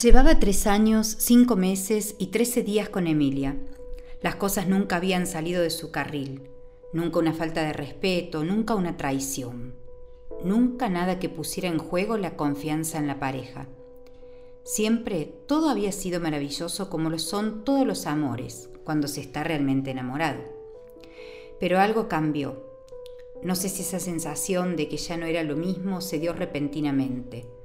Llevaba tres años, cinco meses y trece días con Emilia. Las cosas nunca habían salido de su carril, nunca una falta de respeto, nunca una traición, nunca nada que pusiera en juego la confianza en la pareja. Siempre todo había sido maravilloso como lo son todos los amores, cuando se está realmente enamorado. Pero algo cambió. No sé si esa sensación de que ya no era lo mismo se dio repentinamente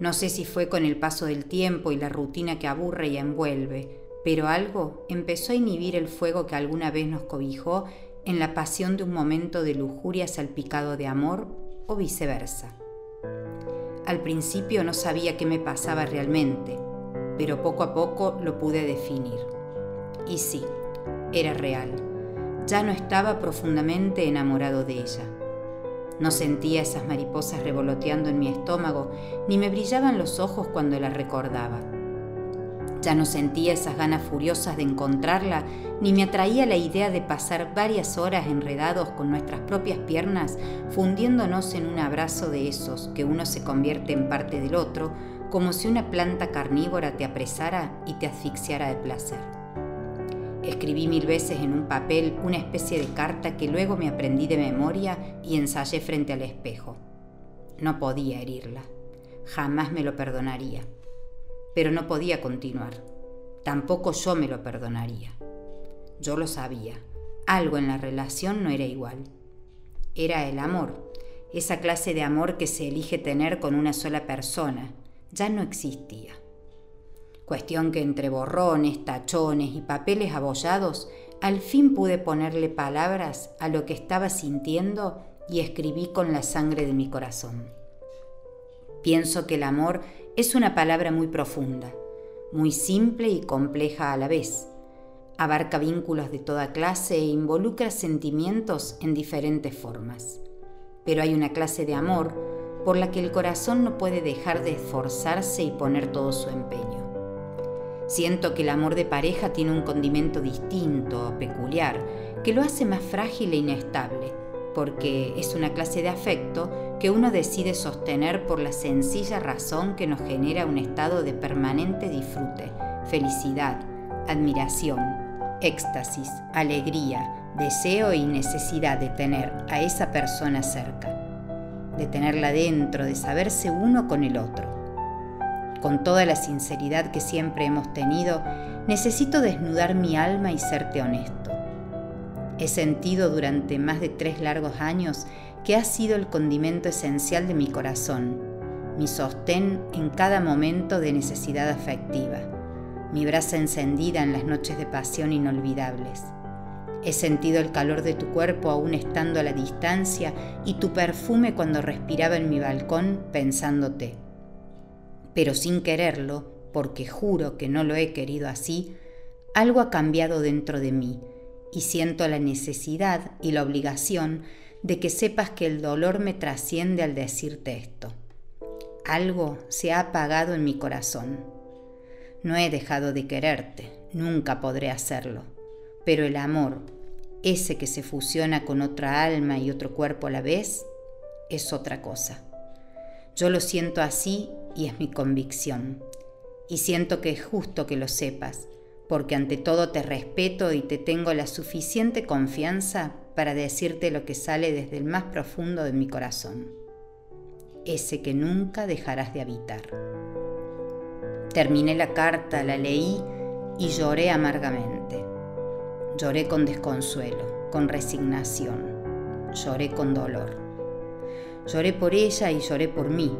no sé si fue con el paso del tiempo y la rutina que aburre y envuelve, pero algo empezó a inhibir el fuego que alguna vez nos cobijó en la pasión de un momento de lujuria salpicado de amor o viceversa. Al principio no sabía qué me pasaba realmente, pero poco a poco lo pude definir. Y sí, era real. Ya no estaba profundamente enamorado de ella no sentía esas mariposas revoloteando en mi estómago, ni me brillaban los ojos cuando la recordaba. Ya no sentía esas ganas furiosas de encontrarla, ni me atraía la idea de pasar varias horas enredados con nuestras propias piernas, fundiéndonos en un abrazo de esos que uno se convierte en parte del otro, como si una planta carnívora te apresara y te asfixiara de placer. Escribí mil veces en un papel una especie de carta que luego me aprendí de memoria y ensayé frente al espejo. No podía herirla. Jamás me lo perdonaría. Pero no podía continuar. Tampoco yo me lo perdonaría. Yo lo sabía. Algo en la relación no era igual. Era el amor. Esa clase de amor que se elige tener con una sola persona. Ya no existía. Cuestión que entre borrones, tachones y papeles abollados, al fin pude ponerle palabras a lo que estaba sintiendo y escribí con la sangre de mi corazón. Pienso que el amor es una palabra muy profunda, muy simple y compleja a la vez. Abarca vínculos de toda clase e involucra sentimientos en diferentes formas. Pero hay una clase de amor por la que el corazón no puede dejar de esforzarse y poner todo su empeño. Siento que el amor de pareja tiene un condimento distinto, peculiar, que lo hace más frágil e inestable, porque es una clase de afecto que uno decide sostener por la sencilla razón que nos genera un estado de permanente disfrute, felicidad, admiración, éxtasis, alegría, deseo y necesidad de tener a esa persona cerca, de tenerla dentro, de saberse uno con el otro con toda la sinceridad que siempre hemos tenido, necesito desnudar mi alma y serte honesto. He sentido durante más de tres largos años que has sido el condimento esencial de mi corazón, mi sostén en cada momento de necesidad afectiva, mi brasa encendida en las noches de pasión inolvidables. He sentido el calor de tu cuerpo aún estando a la distancia y tu perfume cuando respiraba en mi balcón pensándote pero sin quererlo, porque juro que no lo he querido así, algo ha cambiado dentro de mí y siento la necesidad y la obligación de que sepas que el dolor me trasciende al decirte esto. Algo se ha apagado en mi corazón. No he dejado de quererte, nunca podré hacerlo, pero el amor, ese que se fusiona con otra alma y otro cuerpo a la vez, es otra cosa. Yo lo siento así y es mi convicción. Y siento que es justo que lo sepas, porque ante todo te respeto y te tengo la suficiente confianza para decirte lo que sale desde el más profundo de mi corazón, ese que nunca dejarás de habitar. Terminé la carta, la leí y lloré amargamente. Lloré con desconsuelo, con resignación, lloré con dolor. Lloré por ella y lloré por mí,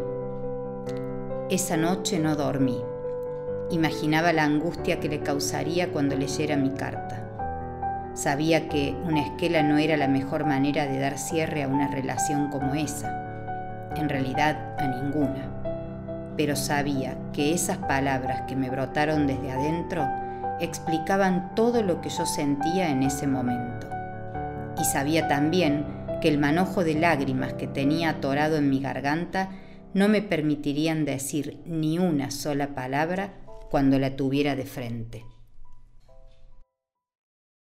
esa noche no dormí. Imaginaba la angustia que le causaría cuando leyera mi carta. Sabía que una esquela no era la mejor manera de dar cierre a una relación como esa. En realidad, a ninguna. Pero sabía que esas palabras que me brotaron desde adentro explicaban todo lo que yo sentía en ese momento. Y sabía también que el manojo de lágrimas que tenía atorado en mi garganta no me permitirían decir ni una sola palabra cuando la tuviera de frente.